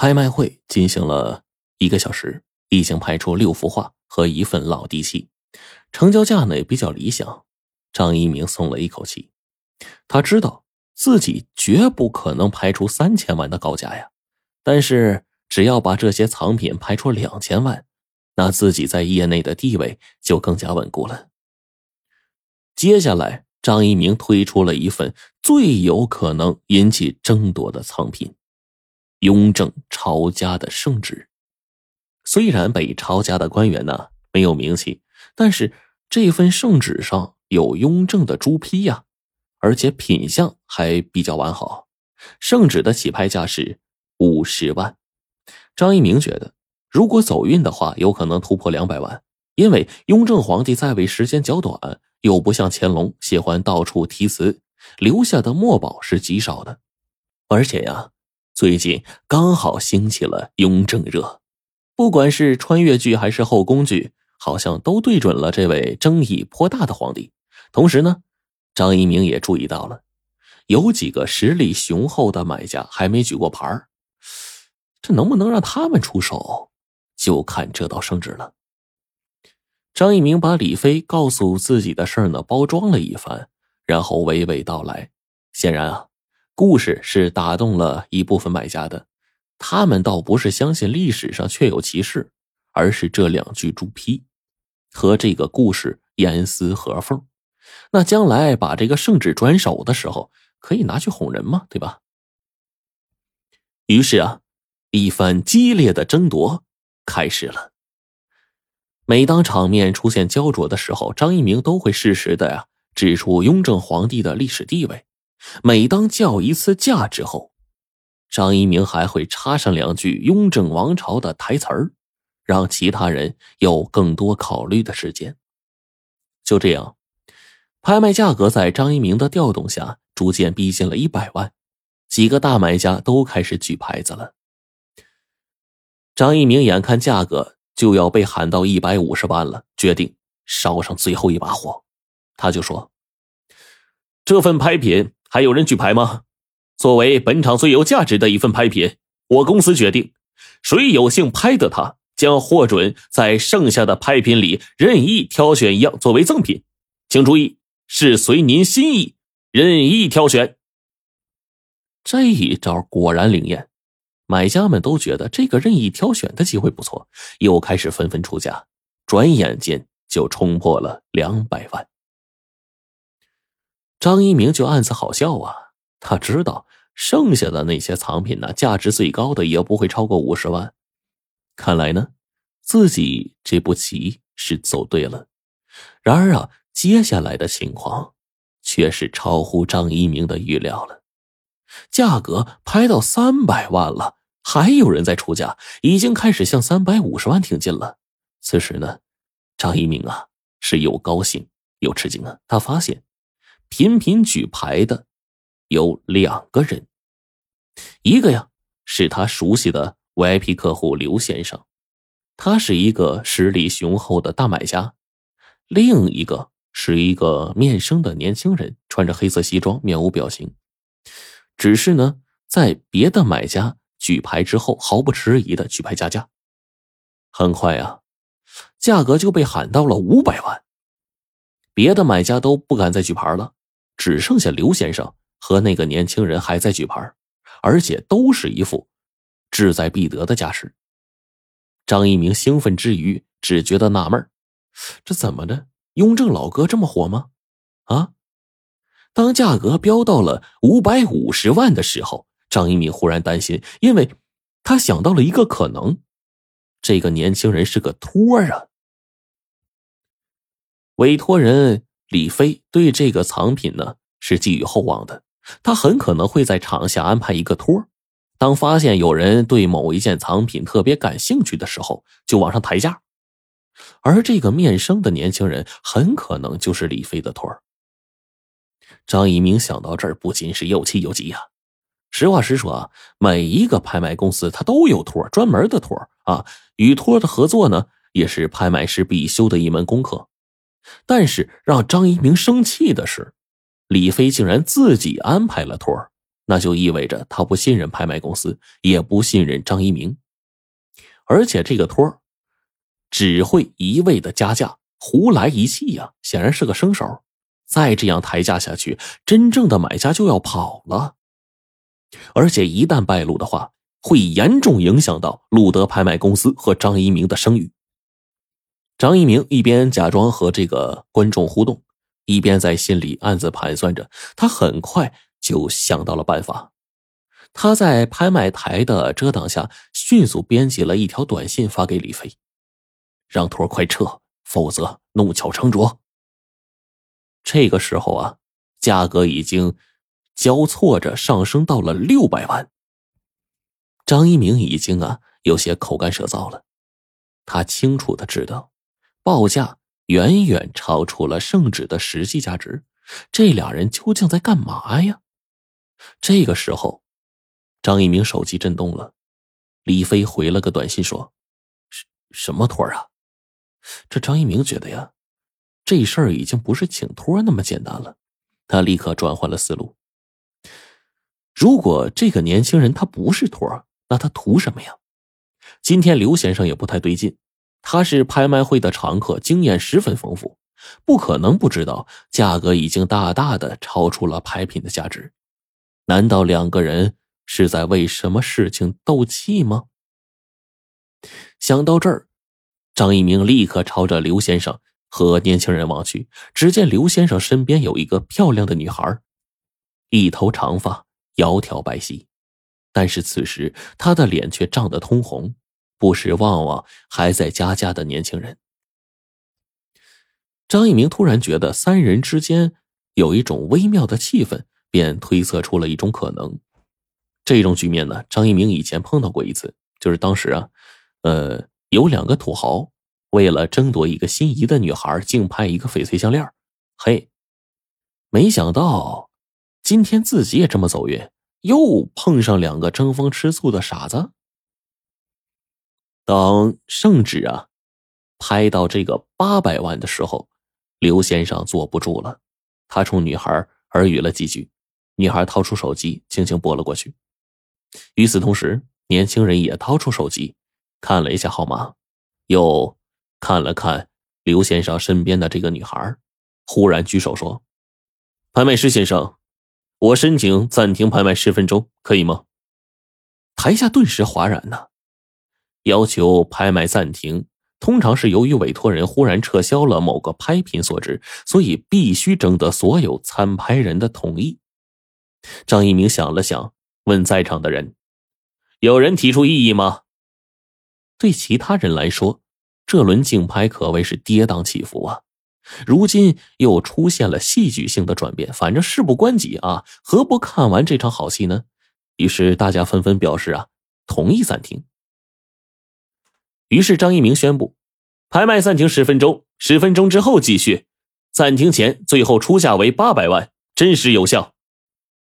拍卖会进行了一个小时，已经拍出六幅画和一份老地契，成交价呢也比较理想。张一鸣松了一口气，他知道自己绝不可能拍出三千万的高价呀，但是只要把这些藏品拍出两千万，那自己在业内的地位就更加稳固了。接下来，张一鸣推出了一份最有可能引起争夺的藏品——雍正抄家的圣旨。虽然被抄家的官员呢没有名气，但是这份圣旨上有雍正的朱批呀，而且品相还比较完好。圣旨的起拍价是五十万。张一鸣觉得，如果走运的话，有可能突破两百万，因为雍正皇帝在位时间较短。又不像乾隆喜欢到处题词，留下的墨宝是极少的。而且呀，最近刚好兴起了雍正热，不管是穿越剧还是后宫剧，好像都对准了这位争议颇大的皇帝。同时呢，张一鸣也注意到了，有几个实力雄厚的买家还没举过牌这能不能让他们出手，就看这道圣旨了。张一鸣把李飞告诉自己的事儿呢包装了一番，然后娓娓道来。显然啊，故事是打动了一部分买家的，他们倒不是相信历史上确有其事，而是这两句朱批和这个故事严丝合缝。那将来把这个圣旨转手的时候，可以拿去哄人嘛，对吧？于是啊，一番激烈的争夺开始了。每当场面出现焦灼的时候，张一鸣都会适时的呀指出雍正皇帝的历史地位。每当叫一次价之后，张一鸣还会插上两句雍正王朝的台词儿，让其他人有更多考虑的时间。就这样，拍卖价格在张一鸣的调动下逐渐逼近了一百万，几个大买家都开始举牌子了。张一鸣眼看价格。就要被喊到一百五十万了，决定烧上最后一把火。他就说：“这份拍品还有人举牌吗？作为本场最有价值的一份拍品，我公司决定，谁有幸拍得它，将获准在剩下的拍品里任意挑选一样作为赠品。请注意，是随您心意任意挑选。”这一招果然灵验。买家们都觉得这个任意挑选的机会不错，又开始纷纷出价，转眼间就冲破了两百万。张一鸣就暗自好笑啊，他知道剩下的那些藏品呢，价值最高的也不会超过五十万。看来呢，自己这步棋是走对了。然而啊，接下来的情况却是超乎张一鸣的预料了，价格拍到三百万了。还有人在出价，已经开始向三百五十万挺进了。此时呢，张一鸣啊是又高兴又吃惊啊。他发现频频举牌的有两个人，一个呀是他熟悉的 VIP 客户刘先生，他是一个实力雄厚的大买家；另一个是一个面生的年轻人，穿着黑色西装，面无表情。只是呢，在别的买家。举牌之后，毫不迟疑的举牌加价，很快啊，价格就被喊到了五百万。别的买家都不敢再举牌了，只剩下刘先生和那个年轻人还在举牌，而且都是一副志在必得的架势。张一鸣兴奋之余，只觉得纳闷这怎么的？雍正老哥这么火吗？啊！当价格飙到了五百五十万的时候。张一鸣忽然担心，因为他想到了一个可能：这个年轻人是个托啊。委托人李飞对这个藏品呢是寄予厚望的，他很可能会在场下安排一个托儿，当发现有人对某一件藏品特别感兴趣的时候，就往上抬价。而这个面生的年轻人很可能就是李飞的托儿。张一鸣想到这儿，不禁是又气又急呀。实话实说啊，每一个拍卖公司他都有托专门的托啊。与托的合作呢，也是拍卖师必修的一门功课。但是让张一鸣生气的是，李飞竟然自己安排了托儿那就意味着他不信任拍卖公司，也不信任张一鸣，而且这个托儿只会一味的加价，胡来一气呀，显然是个生手。再这样抬价下去，真正的买家就要跑了。而且一旦败露的话，会严重影响到路德拍卖公司和张一鸣的声誉。张一鸣一边假装和这个观众互动，一边在心里暗自盘算着。他很快就想到了办法，他在拍卖台的遮挡下迅速编辑了一条短信发给李飞，让托快撤，否则弄巧成拙。这个时候啊，价格已经交错着上升到了六百万。张一鸣已经啊有些口干舌燥了，他清楚的知道，报价远远超出了圣旨的实际价值。这俩人究竟在干嘛呀？这个时候，张一鸣手机震动了，李飞回了个短信说：“什什么托啊？”这张一鸣觉得呀。这事儿已经不是请托那么简单了，他立刻转换了思路。如果这个年轻人他不是托，那他图什么呀？今天刘先生也不太对劲，他是拍卖会的常客，经验十分丰富，不可能不知道价格已经大大的超出了拍品的价值。难道两个人是在为什么事情斗气吗？想到这儿，张一鸣立刻朝着刘先生。和年轻人望去，只见刘先生身边有一个漂亮的女孩，一头长发，窈窕白皙，但是此时她的脸却涨得通红，不时望望还在加价的年轻人。张一鸣突然觉得三人之间有一种微妙的气氛，便推测出了一种可能。这种局面呢，张一鸣以前碰到过一次，就是当时啊，呃，有两个土豪。为了争夺一个心仪的女孩，竞拍一个翡翠项链嘿，没想到今天自己也这么走运，又碰上两个争风吃醋的傻子。当圣旨啊拍到这个八百万的时候，刘先生坐不住了，他冲女孩耳语了几句，女孩掏出手机轻轻拨了过去。与此同时，年轻人也掏出手机看了一下号码，又。看了看刘先生身边的这个女孩，忽然举手说：“拍卖师先生，我申请暂停拍卖十分钟，可以吗？”台下顿时哗然呢。要求拍卖暂停，通常是由于委托人忽然撤销了某个拍品所致，所以必须征得所有参拍人的同意。张一鸣想了想，问在场的人：“有人提出异议吗？”对其他人来说。这轮竞拍可谓是跌宕起伏啊，如今又出现了戏剧性的转变。反正事不关己啊，何不看完这场好戏呢？于是大家纷纷表示啊，同意暂停。于是张一鸣宣布，拍卖暂停十分钟，十分钟之后继续。暂停前最后出价为八百万，真实有效。